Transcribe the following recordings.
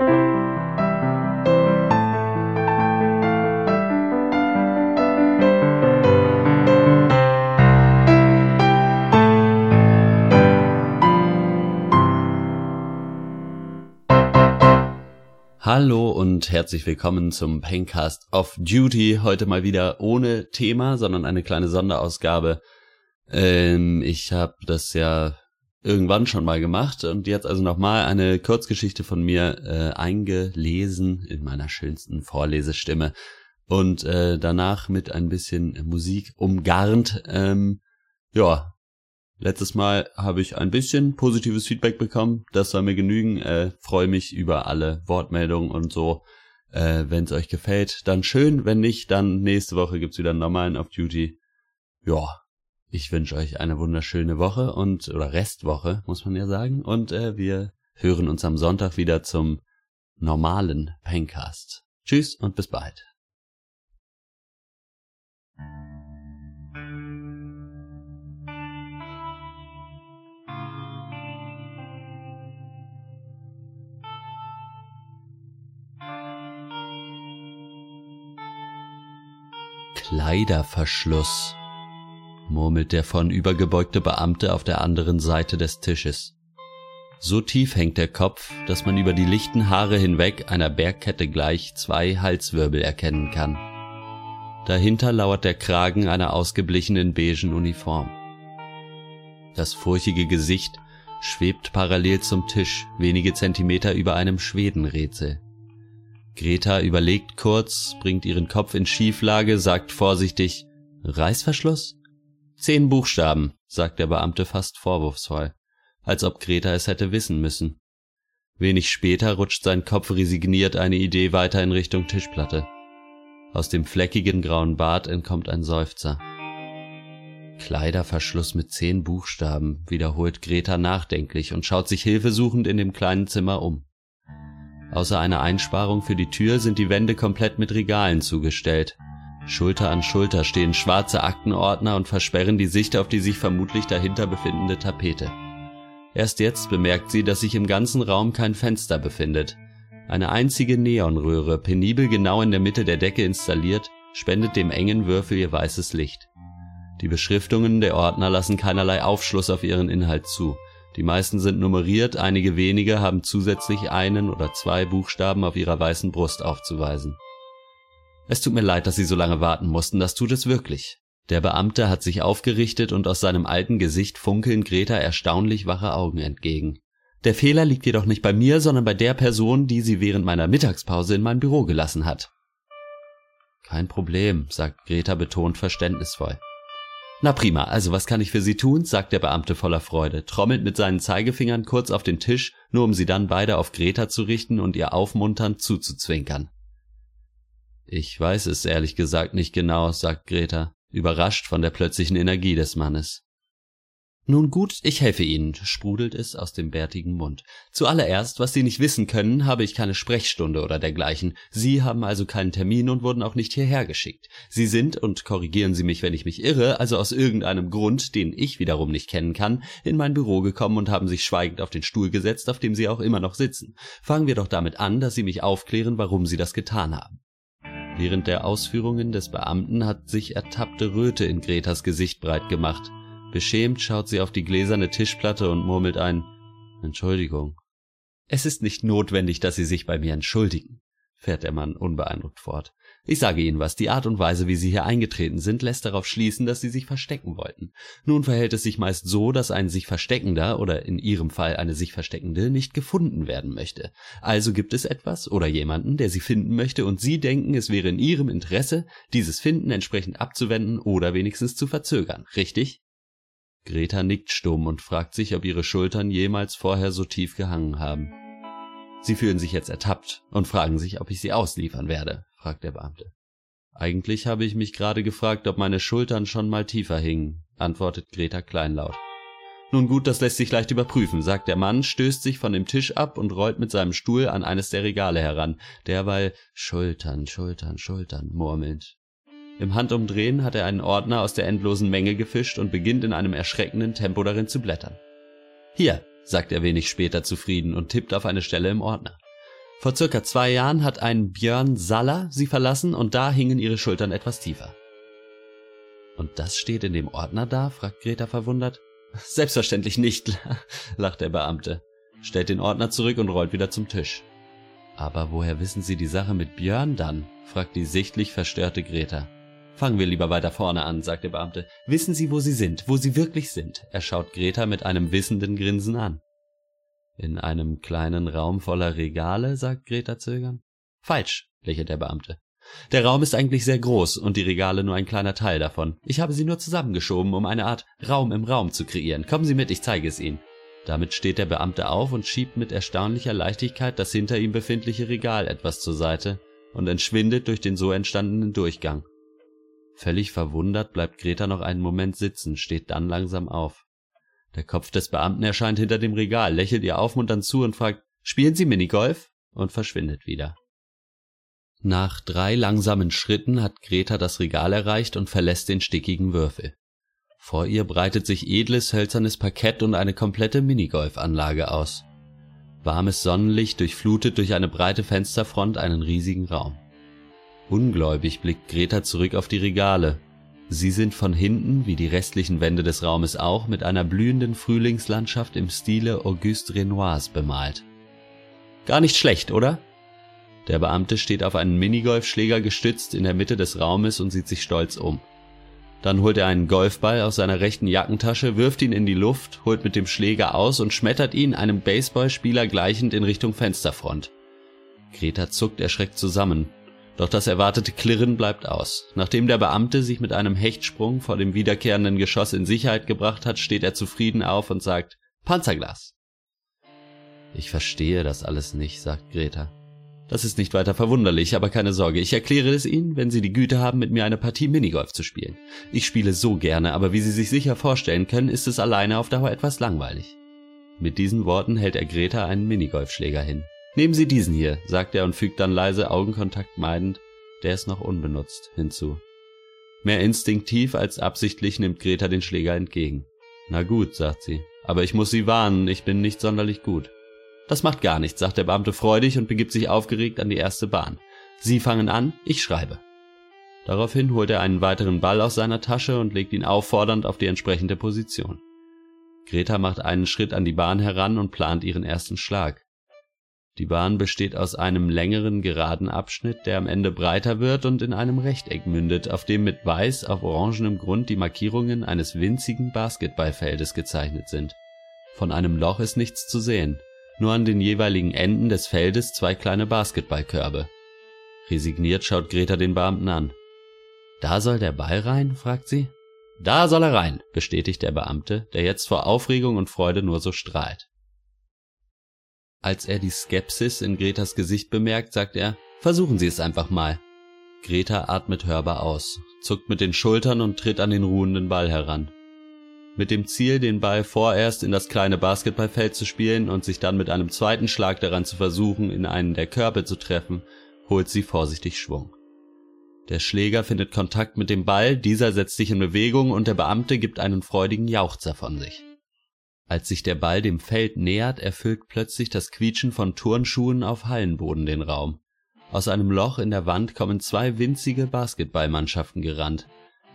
Hallo und herzlich willkommen zum Pencast of Duty. Heute mal wieder ohne Thema, sondern eine kleine Sonderausgabe. Ähm, ich habe das ja irgendwann schon mal gemacht und jetzt also nochmal eine Kurzgeschichte von mir äh, eingelesen in meiner schönsten Vorlesestimme und äh, danach mit ein bisschen Musik umgarnt. Ähm, ja, Letztes Mal habe ich ein bisschen positives Feedback bekommen. Das soll mir genügen. Äh, Freue mich über alle Wortmeldungen und so. Äh, Wenn es euch gefällt, dann schön. Wenn nicht, dann nächste Woche gibt's wieder einen normalen Off Duty. Ja, ich wünsche euch eine wunderschöne Woche und oder Restwoche, muss man ja sagen. Und äh, wir hören uns am Sonntag wieder zum normalen Pencast. Tschüss und bis bald. Kleiderverschluss, murmelt der vornübergebeugte Beamte auf der anderen Seite des Tisches. So tief hängt der Kopf, dass man über die lichten Haare hinweg einer Bergkette gleich zwei Halswirbel erkennen kann. Dahinter lauert der Kragen einer ausgeblichenen beigen Uniform. Das furchige Gesicht schwebt parallel zum Tisch, wenige Zentimeter über einem Schwedenrätsel. Greta überlegt kurz, bringt ihren Kopf in Schieflage, sagt vorsichtig Reißverschluss? Zehn Buchstaben, sagt der Beamte fast vorwurfsvoll, als ob Greta es hätte wissen müssen. Wenig später rutscht sein Kopf resigniert eine Idee weiter in Richtung Tischplatte. Aus dem fleckigen grauen Bart entkommt ein Seufzer. Kleiderverschluss mit zehn Buchstaben, wiederholt Greta nachdenklich und schaut sich hilfesuchend in dem kleinen Zimmer um. Außer einer Einsparung für die Tür sind die Wände komplett mit Regalen zugestellt. Schulter an Schulter stehen schwarze Aktenordner und versperren die Sicht auf die sich vermutlich dahinter befindende Tapete. Erst jetzt bemerkt sie, dass sich im ganzen Raum kein Fenster befindet. Eine einzige Neonröhre, penibel genau in der Mitte der Decke installiert, spendet dem engen Würfel ihr weißes Licht. Die Beschriftungen der Ordner lassen keinerlei Aufschluss auf ihren Inhalt zu. Die meisten sind nummeriert, einige wenige haben zusätzlich einen oder zwei Buchstaben auf ihrer weißen Brust aufzuweisen. Es tut mir leid, dass Sie so lange warten mussten, das tut es wirklich. Der Beamte hat sich aufgerichtet und aus seinem alten Gesicht funkeln Greta erstaunlich wache Augen entgegen. Der Fehler liegt jedoch nicht bei mir, sondern bei der Person, die sie während meiner Mittagspause in mein Büro gelassen hat. Kein Problem, sagt Greta betont verständnisvoll. Na prima, also was kann ich für Sie tun? sagt der Beamte voller Freude, trommelt mit seinen Zeigefingern kurz auf den Tisch, nur um sie dann beide auf Greta zu richten und ihr aufmunternd zuzuzwinkern. Ich weiß es ehrlich gesagt nicht genau, sagt Greta, überrascht von der plötzlichen Energie des Mannes. Nun gut, ich helfe Ihnen, sprudelt es aus dem bärtigen Mund. Zuallererst, was Sie nicht wissen können, habe ich keine Sprechstunde oder dergleichen. Sie haben also keinen Termin und wurden auch nicht hierher geschickt. Sie sind, und korrigieren Sie mich, wenn ich mich irre, also aus irgendeinem Grund, den ich wiederum nicht kennen kann, in mein Büro gekommen und haben sich schweigend auf den Stuhl gesetzt, auf dem Sie auch immer noch sitzen. Fangen wir doch damit an, dass Sie mich aufklären, warum Sie das getan haben. Während der Ausführungen des Beamten hat sich ertappte Röte in Gretas Gesicht breit gemacht. Beschämt schaut sie auf die gläserne Tischplatte und murmelt ein Entschuldigung. Es ist nicht notwendig, dass Sie sich bei mir entschuldigen, fährt der Mann unbeeindruckt fort. Ich sage Ihnen was, die Art und Weise, wie Sie hier eingetreten sind, lässt darauf schließen, dass Sie sich verstecken wollten. Nun verhält es sich meist so, dass ein sich Versteckender oder in Ihrem Fall eine sich Versteckende nicht gefunden werden möchte. Also gibt es etwas oder jemanden, der Sie finden möchte und Sie denken, es wäre in Ihrem Interesse, dieses Finden entsprechend abzuwenden oder wenigstens zu verzögern, richtig? Greta nickt stumm und fragt sich, ob ihre Schultern jemals vorher so tief gehangen haben. Sie fühlen sich jetzt ertappt und fragen sich, ob ich sie ausliefern werde, fragt der Beamte. Eigentlich habe ich mich gerade gefragt, ob meine Schultern schon mal tiefer hingen, antwortet Greta kleinlaut. Nun gut, das lässt sich leicht überprüfen, sagt der Mann, stößt sich von dem Tisch ab und rollt mit seinem Stuhl an eines der Regale heran, derweil Schultern, Schultern, Schultern murmelnd. Im Handumdrehen hat er einen Ordner aus der endlosen Menge gefischt und beginnt in einem erschreckenden Tempo darin zu blättern. Hier, sagt er wenig später zufrieden und tippt auf eine Stelle im Ordner. Vor circa zwei Jahren hat ein Björn Saller sie verlassen und da hingen ihre Schultern etwas tiefer. Und das steht in dem Ordner da? fragt Greta verwundert. Selbstverständlich nicht, lacht der Beamte, stellt den Ordner zurück und rollt wieder zum Tisch. Aber woher wissen Sie die Sache mit Björn dann? fragt die sichtlich verstörte Greta. Fangen wir lieber weiter vorne an, sagt der Beamte. Wissen Sie, wo Sie sind, wo Sie wirklich sind? Er schaut Greta mit einem wissenden Grinsen an. In einem kleinen Raum voller Regale, sagt Greta zögern. Falsch, lächelt der Beamte. Der Raum ist eigentlich sehr groß und die Regale nur ein kleiner Teil davon. Ich habe sie nur zusammengeschoben, um eine Art Raum im Raum zu kreieren. Kommen Sie mit, ich zeige es Ihnen. Damit steht der Beamte auf und schiebt mit erstaunlicher Leichtigkeit das hinter ihm befindliche Regal etwas zur Seite und entschwindet durch den so entstandenen Durchgang. Völlig verwundert bleibt Greta noch einen Moment sitzen, steht dann langsam auf. Der Kopf des Beamten erscheint hinter dem Regal, lächelt ihr aufmunternd zu und fragt, spielen Sie Minigolf? und verschwindet wieder. Nach drei langsamen Schritten hat Greta das Regal erreicht und verlässt den stickigen Würfel. Vor ihr breitet sich edles hölzernes Parkett und eine komplette Minigolfanlage aus. Warmes Sonnenlicht durchflutet durch eine breite Fensterfront einen riesigen Raum. Ungläubig blickt Greta zurück auf die Regale. Sie sind von hinten, wie die restlichen Wände des Raumes auch, mit einer blühenden Frühlingslandschaft im Stile Auguste Renoirs bemalt. Gar nicht schlecht, oder? Der Beamte steht auf einen Minigolfschläger gestützt in der Mitte des Raumes und sieht sich stolz um. Dann holt er einen Golfball aus seiner rechten Jackentasche, wirft ihn in die Luft, holt mit dem Schläger aus und schmettert ihn einem Baseballspieler gleichend in Richtung Fensterfront. Greta zuckt erschreckt zusammen. Doch das erwartete Klirren bleibt aus. Nachdem der Beamte sich mit einem Hechtsprung vor dem wiederkehrenden Geschoss in Sicherheit gebracht hat, steht er zufrieden auf und sagt Panzerglas. Ich verstehe das alles nicht, sagt Greta. Das ist nicht weiter verwunderlich, aber keine Sorge, ich erkläre es Ihnen, wenn Sie die Güte haben, mit mir eine Partie Minigolf zu spielen. Ich spiele so gerne, aber wie Sie sich sicher vorstellen können, ist es alleine auf Dauer etwas langweilig. Mit diesen Worten hält er Greta einen Minigolfschläger hin. Nehmen Sie diesen hier, sagt er und fügt dann leise Augenkontakt meidend, der ist noch unbenutzt, hinzu. Mehr instinktiv als absichtlich nimmt Greta den Schläger entgegen. Na gut, sagt sie, aber ich muss Sie warnen, ich bin nicht sonderlich gut. Das macht gar nichts, sagt der Beamte freudig und begibt sich aufgeregt an die erste Bahn. Sie fangen an, ich schreibe. Daraufhin holt er einen weiteren Ball aus seiner Tasche und legt ihn auffordernd auf die entsprechende Position. Greta macht einen Schritt an die Bahn heran und plant ihren ersten Schlag. Die Bahn besteht aus einem längeren geraden Abschnitt, der am Ende breiter wird und in einem Rechteck mündet, auf dem mit weiß auf orangenem Grund die Markierungen eines winzigen Basketballfeldes gezeichnet sind. Von einem Loch ist nichts zu sehen, nur an den jeweiligen Enden des Feldes zwei kleine Basketballkörbe. Resigniert schaut Greta den Beamten an. Da soll der Ball rein? fragt sie. Da soll er rein, bestätigt der Beamte, der jetzt vor Aufregung und Freude nur so strahlt. Als er die Skepsis in Gretas Gesicht bemerkt, sagt er, versuchen Sie es einfach mal. Greta atmet hörbar aus, zuckt mit den Schultern und tritt an den ruhenden Ball heran. Mit dem Ziel, den Ball vorerst in das kleine Basketballfeld zu spielen und sich dann mit einem zweiten Schlag daran zu versuchen, in einen der Körbe zu treffen, holt sie vorsichtig Schwung. Der Schläger findet Kontakt mit dem Ball, dieser setzt sich in Bewegung und der Beamte gibt einen freudigen Jauchzer von sich. Als sich der Ball dem Feld nähert, erfüllt plötzlich das Quietschen von Turnschuhen auf Hallenboden den Raum. Aus einem Loch in der Wand kommen zwei winzige Basketballmannschaften gerannt.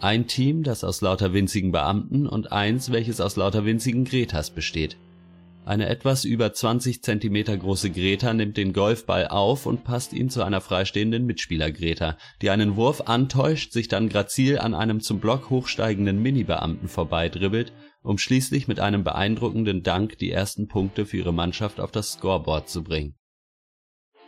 Ein Team, das aus lauter winzigen Beamten und eins, welches aus lauter winzigen Gretas besteht. Eine etwas über 20 Zentimeter große Greta nimmt den Golfball auf und passt ihn zu einer freistehenden Mitspieler Greta, die einen Wurf antäuscht, sich dann grazil an einem zum Block hochsteigenden Mini-Beamten vorbeidribbelt um schließlich mit einem beeindruckenden Dank die ersten Punkte für ihre Mannschaft auf das Scoreboard zu bringen.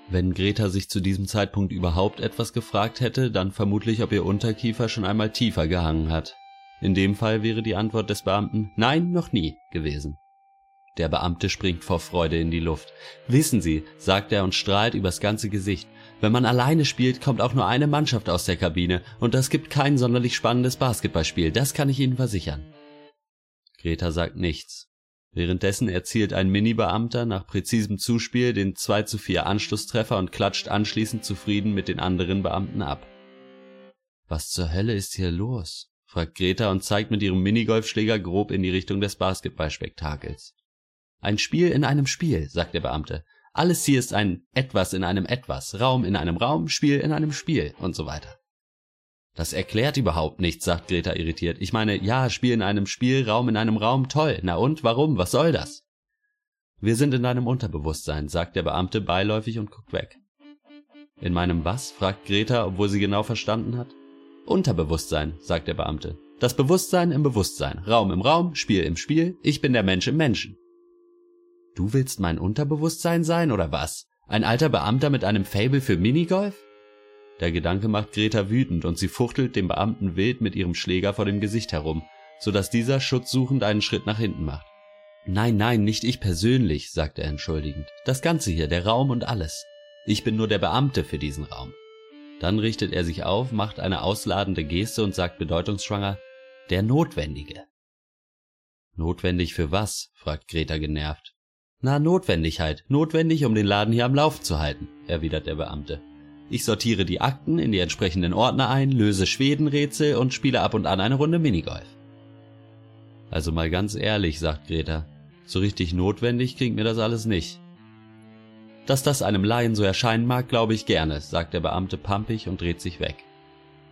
Wenn Greta sich zu diesem Zeitpunkt überhaupt etwas gefragt hätte, dann vermutlich, ob ihr Unterkiefer schon einmal tiefer gehangen hat. In dem Fall wäre die Antwort des Beamten Nein, noch nie gewesen. Der Beamte springt vor Freude in die Luft. Wissen Sie, sagt er und strahlt übers ganze Gesicht, wenn man alleine spielt, kommt auch nur eine Mannschaft aus der Kabine, und das gibt kein sonderlich spannendes Basketballspiel, das kann ich Ihnen versichern. Greta sagt nichts. Währenddessen erzielt ein Mini-Beamter nach präzisem Zuspiel den 2 zu 4 Anschlusstreffer und klatscht anschließend zufrieden mit den anderen Beamten ab. Was zur Hölle ist hier los? fragt Greta und zeigt mit ihrem Minigolfschläger grob in die Richtung des Basketballspektakels. Ein Spiel in einem Spiel, sagt der Beamte. Alles hier ist ein Etwas in einem Etwas, Raum in einem Raum, Spiel in einem Spiel und so weiter. Das erklärt überhaupt nichts, sagt Greta irritiert. Ich meine, ja, Spiel in einem Spiel, Raum in einem Raum, toll. Na und, warum? Was soll das? Wir sind in deinem Unterbewusstsein, sagt der Beamte beiläufig und guckt weg. In meinem was? fragt Greta, obwohl sie genau verstanden hat. Unterbewusstsein, sagt der Beamte. Das Bewusstsein im Bewusstsein, Raum im Raum, Spiel im Spiel, ich bin der Mensch im Menschen. Du willst mein Unterbewusstsein sein oder was? Ein alter Beamter mit einem Fable für Minigolf? Der Gedanke macht Greta wütend und sie fuchtelt dem Beamten wild mit ihrem Schläger vor dem Gesicht herum, so dass dieser schutzsuchend einen Schritt nach hinten macht. Nein, nein, nicht ich persönlich, sagt er entschuldigend. Das Ganze hier, der Raum und alles. Ich bin nur der Beamte für diesen Raum. Dann richtet er sich auf, macht eine ausladende Geste und sagt bedeutungsschwanger, der Notwendige. Notwendig für was? fragt Greta genervt. Na, Notwendigkeit. Notwendig, um den Laden hier am Lauf zu halten, erwidert der Beamte. Ich sortiere die Akten in die entsprechenden Ordner ein, löse Schwedenrätsel und spiele ab und an eine Runde Minigolf. Also mal ganz ehrlich, sagt Greta, so richtig notwendig klingt mir das alles nicht. Dass das einem Laien so erscheinen mag, glaube ich gerne, sagt der Beamte pampig und dreht sich weg.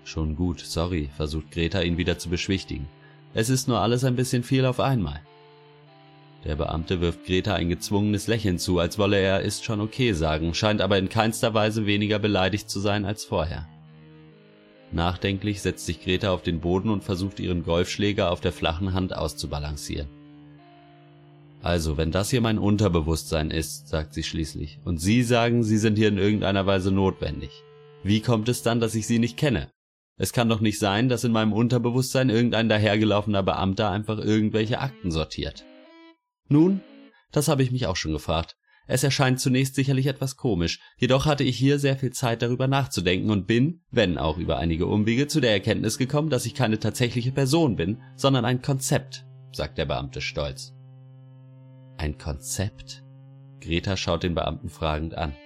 Schon gut, sorry, versucht Greta ihn wieder zu beschwichtigen. Es ist nur alles ein bisschen viel auf einmal. Der Beamte wirft Greta ein gezwungenes Lächeln zu, als wolle er ist schon okay sagen, scheint aber in keinster Weise weniger beleidigt zu sein als vorher. Nachdenklich setzt sich Greta auf den Boden und versucht ihren Golfschläger auf der flachen Hand auszubalancieren. Also, wenn das hier mein Unterbewusstsein ist, sagt sie schließlich, und Sie sagen, Sie sind hier in irgendeiner Weise notwendig. Wie kommt es dann, dass ich Sie nicht kenne? Es kann doch nicht sein, dass in meinem Unterbewusstsein irgendein dahergelaufener Beamter einfach irgendwelche Akten sortiert. Nun, das habe ich mich auch schon gefragt. Es erscheint zunächst sicherlich etwas komisch, jedoch hatte ich hier sehr viel Zeit darüber nachzudenken und bin, wenn auch über einige Umwege, zu der Erkenntnis gekommen, dass ich keine tatsächliche Person bin, sondern ein Konzept, sagt der Beamte stolz. Ein Konzept? Greta schaut den Beamten fragend an.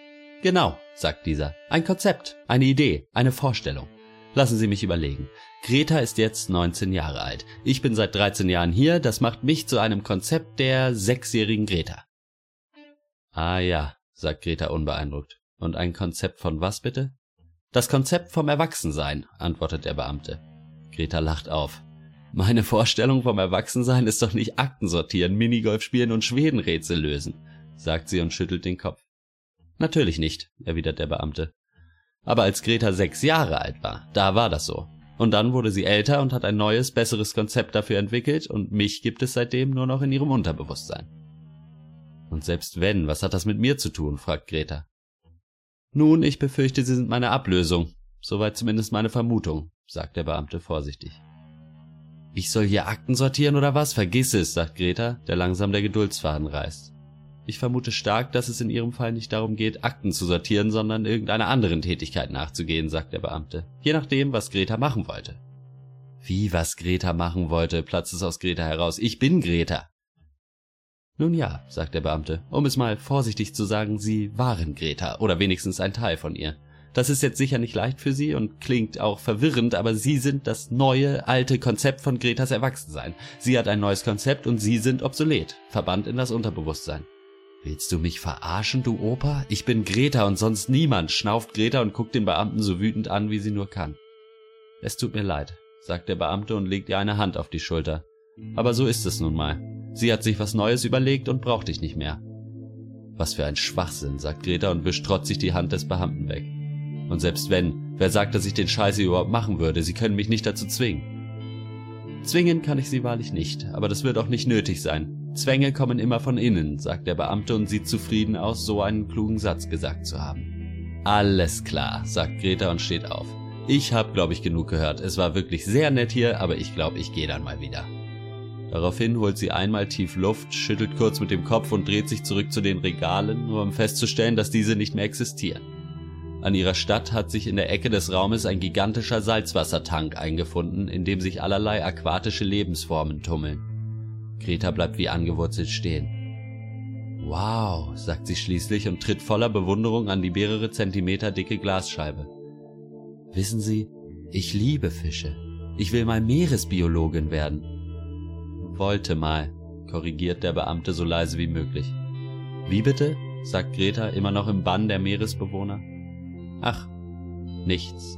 Genau, sagt dieser. Ein Konzept, eine Idee, eine Vorstellung. Lassen Sie mich überlegen. Greta ist jetzt 19 Jahre alt. Ich bin seit 13 Jahren hier, das macht mich zu einem Konzept der sechsjährigen Greta. Ah ja, sagt Greta unbeeindruckt. Und ein Konzept von was bitte? Das Konzept vom Erwachsensein, antwortet der Beamte. Greta lacht auf. Meine Vorstellung vom Erwachsensein ist doch nicht Akten sortieren, Minigolf spielen und Schwedenrätsel lösen, sagt sie und schüttelt den Kopf. Natürlich nicht, erwidert der Beamte. Aber als Greta sechs Jahre alt war, da war das so. Und dann wurde sie älter und hat ein neues, besseres Konzept dafür entwickelt und mich gibt es seitdem nur noch in ihrem Unterbewusstsein. Und selbst wenn, was hat das mit mir zu tun? fragt Greta. Nun, ich befürchte, Sie sind meine Ablösung. Soweit zumindest meine Vermutung, sagt der Beamte vorsichtig. Ich soll hier Akten sortieren oder was? Vergiss es, sagt Greta, der langsam der Geduldsfaden reißt. Ich vermute stark, dass es in ihrem Fall nicht darum geht, Akten zu sortieren, sondern irgendeiner anderen Tätigkeit nachzugehen, sagt der Beamte. Je nachdem, was Greta machen wollte. Wie was Greta machen wollte, platzt es aus Greta heraus. Ich bin Greta. Nun ja, sagt der Beamte, um es mal vorsichtig zu sagen, Sie waren Greta, oder wenigstens ein Teil von ihr. Das ist jetzt sicher nicht leicht für Sie und klingt auch verwirrend, aber Sie sind das neue, alte Konzept von Gretas Erwachsensein. Sie hat ein neues Konzept und Sie sind obsolet, verbannt in das Unterbewusstsein. Willst du mich verarschen, du Opa? Ich bin Greta und sonst niemand, schnauft Greta und guckt den Beamten so wütend an, wie sie nur kann. Es tut mir leid, sagt der Beamte und legt ihr eine Hand auf die Schulter. Aber so ist es nun mal. Sie hat sich was Neues überlegt und braucht dich nicht mehr. Was für ein Schwachsinn, sagt Greta und wischt trotzig die Hand des Beamten weg. Und selbst wenn, wer sagt, dass ich den Scheiß hier überhaupt machen würde? Sie können mich nicht dazu zwingen. Zwingen kann ich sie wahrlich nicht, aber das wird auch nicht nötig sein. Zwänge kommen immer von innen, sagt der Beamte und sieht zufrieden aus, so einen klugen Satz gesagt zu haben. Alles klar, sagt Greta und steht auf. Ich hab, glaube ich, genug gehört. Es war wirklich sehr nett hier, aber ich glaube, ich gehe dann mal wieder. Daraufhin holt sie einmal tief Luft, schüttelt kurz mit dem Kopf und dreht sich zurück zu den Regalen, nur um festzustellen, dass diese nicht mehr existieren. An ihrer Stadt hat sich in der Ecke des Raumes ein gigantischer Salzwassertank eingefunden, in dem sich allerlei aquatische Lebensformen tummeln. Greta bleibt wie angewurzelt stehen. Wow, sagt sie schließlich und tritt voller Bewunderung an die mehrere Zentimeter dicke Glasscheibe. Wissen Sie, ich liebe Fische. Ich will mal Meeresbiologin werden. Wollte mal, korrigiert der Beamte so leise wie möglich. Wie bitte? sagt Greta immer noch im Bann der Meeresbewohner. Ach, nichts,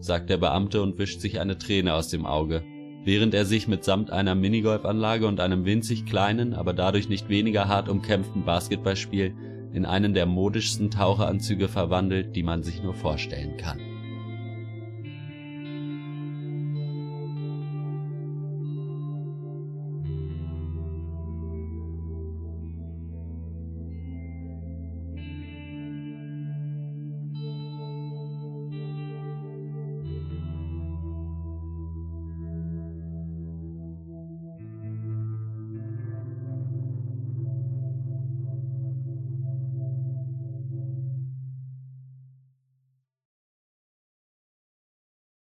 sagt der Beamte und wischt sich eine Träne aus dem Auge, während er sich mitsamt einer Minigolfanlage und einem winzig kleinen, aber dadurch nicht weniger hart umkämpften Basketballspiel in einen der modischsten Taucheranzüge verwandelt, die man sich nur vorstellen kann.